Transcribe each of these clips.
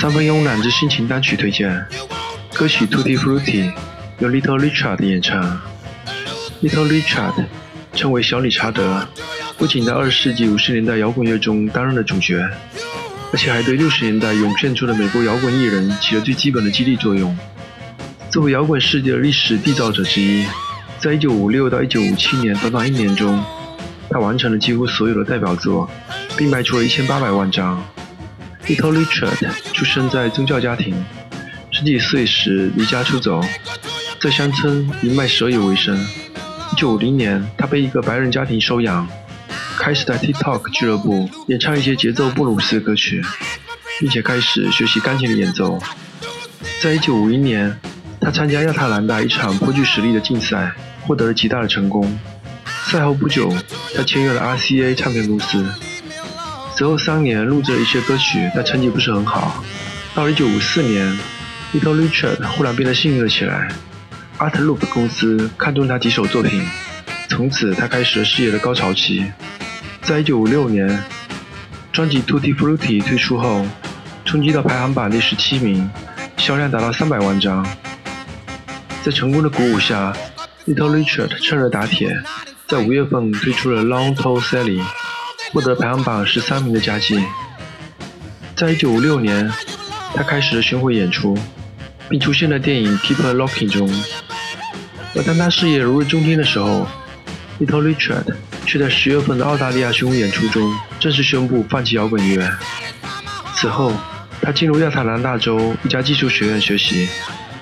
三分慵懒之心情单曲推荐，歌曲《Tutti Frutti》由 Little Richard 演唱。Little Richard 称为小理查德，不仅在二十世纪五十年代摇滚乐中担任了主角，而且还对六十年代涌现出的美国摇滚艺人起了最基本的激励作用。作为摇滚世界的历史缔造者之一，在一九五六到一九五七年短短一年中，他完成了几乎所有的代表作，并卖出了一千八百万张。Little Richard 出生在宗教家庭，十几岁时离家出走，在乡村以卖蛇油为生。1950年，他被一个白人家庭收养，开始在 TikTok 俱乐部演唱一些节奏布鲁斯的歌曲，并且开始学习钢琴的演奏。在1951年，他参加亚特兰大一场颇具实力的竞赛，获得了极大的成功。赛后不久，他签约了 RCA 唱片公司。此后三年录制了一些歌曲，但成绩不是很好。到了1954年，Little Richard 忽然变得幸运了起来。Art Loop 公司看中他几首作品，从此他开始了事业的高潮期。在1956年，专辑《Tutti Frutti》推出后，冲击到排行榜第十七名，销量达到三百万张。在成功的鼓舞下，Little Richard 趁热打铁，在五月份推出了《Long Tall Sally》。获得排行榜十三名的佳绩。在一九五六年，他开始了巡回演出，并出现在电影《Keep a Locking》中。而当他事业如日中天的时候，Little Richard 却在十月份的澳大利亚巡回演出中正式宣布放弃摇滚乐。此后，他进入亚特兰大州一家技术学院学习，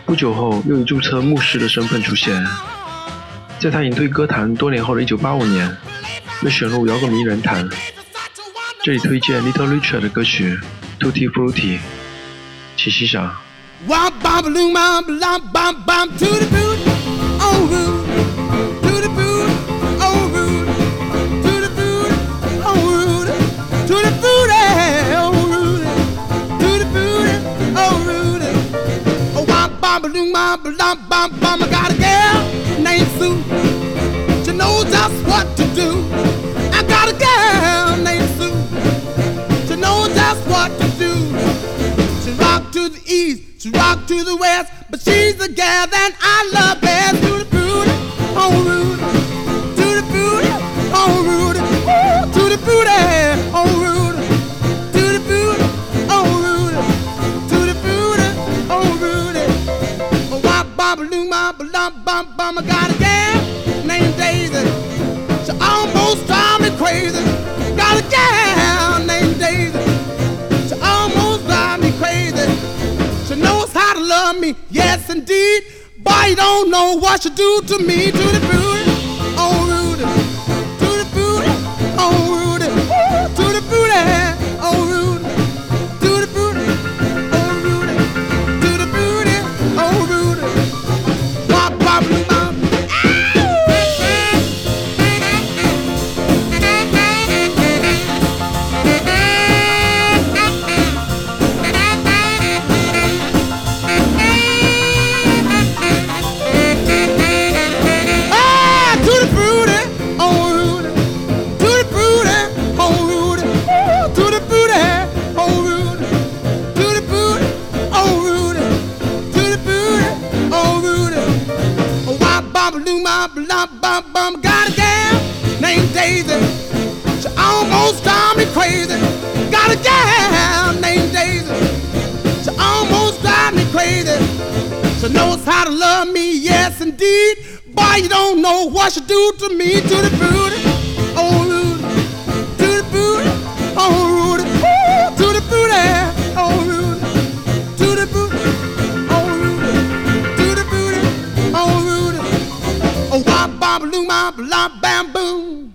不久后又以注册牧师的身份出现。在他隐退歌坛多年后的一九八五年。被选入摇滚名人堂。这里推荐 Little Richard 的歌曲《Tutti Frutti》，请欣赏。She rock to the west, but she's the gal that I love best. To the booty, on Rudy. To the booty, on Rudy. Ooh, to the booty, on Rudy. To the booty, on Rudy. To the booty, on Rudy. Oh, wop, bop, loom, bop, lump, bump, bum. I got a gal named Daisy. She almost drive me crazy. Got a gal love me, yes indeed. Boy, you don't know what you do to me, to the booty, to the oh Rudy, to the oh Rudy, to the oh Rudy. Oh, bop, lump, bump, bum. Got a gal named Daisy. She almost drive me crazy. Got a gal named Daisy. She almost drive me crazy. She knows how to love me, yes indeed. Boy, you don't know what she do to me, to the booty, blah, blah, blah, blah, bamboo.